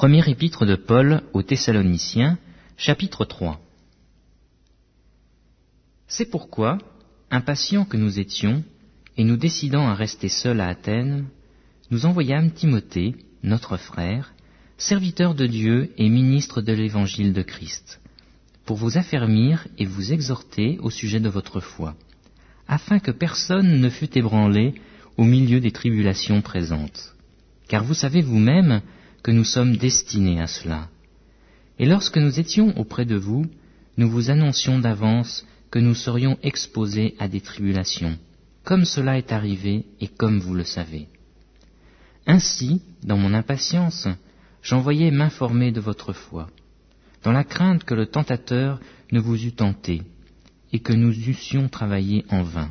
Premier épître de Paul aux Thessaloniciens, chapitre 3. C'est pourquoi, impatients que nous étions, et nous décidant à rester seuls à Athènes, nous envoyâmes Timothée, notre frère, serviteur de Dieu et ministre de l'évangile de Christ, pour vous affermir et vous exhorter au sujet de votre foi, afin que personne ne fût ébranlé au milieu des tribulations présentes. Car vous savez vous-même que nous sommes destinés à cela. Et lorsque nous étions auprès de vous, nous vous annoncions d'avance que nous serions exposés à des tribulations, comme cela est arrivé et comme vous le savez. Ainsi, dans mon impatience, j'envoyais m'informer de votre foi, dans la crainte que le tentateur ne vous eût tenté, et que nous eussions travaillé en vain.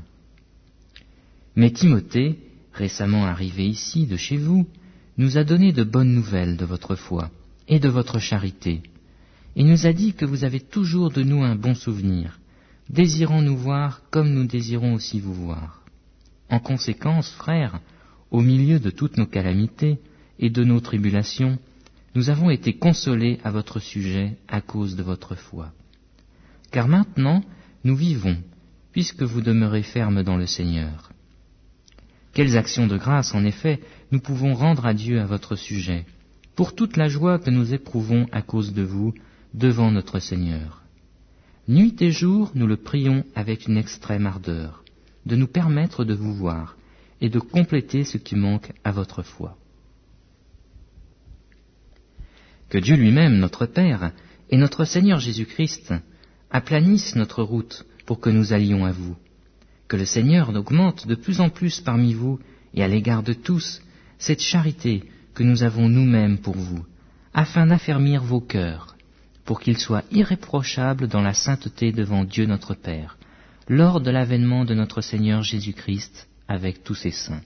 Mais Timothée, récemment arrivé ici de chez vous, nous a donné de bonnes nouvelles de votre foi et de votre charité, et nous a dit que vous avez toujours de nous un bon souvenir, désirant nous voir comme nous désirons aussi vous voir. En conséquence, frères, au milieu de toutes nos calamités et de nos tribulations, nous avons été consolés à votre sujet à cause de votre foi. Car maintenant, nous vivons, puisque vous demeurez fermes dans le Seigneur. Quelles actions de grâce, en effet, nous pouvons rendre à Dieu à votre sujet, pour toute la joie que nous éprouvons à cause de vous devant notre Seigneur. Nuit et jour, nous le prions avec une extrême ardeur, de nous permettre de vous voir et de compléter ce qui manque à votre foi. Que Dieu lui-même, notre Père, et notre Seigneur Jésus-Christ aplanissent notre route pour que nous allions à vous. Que le Seigneur augmente de plus en plus parmi vous et à l'égard de tous cette charité que nous avons nous-mêmes pour vous, afin d'affermir vos cœurs, pour qu'ils soient irréprochables dans la sainteté devant Dieu notre Père, lors de l'avènement de notre Seigneur Jésus-Christ avec tous ses saints.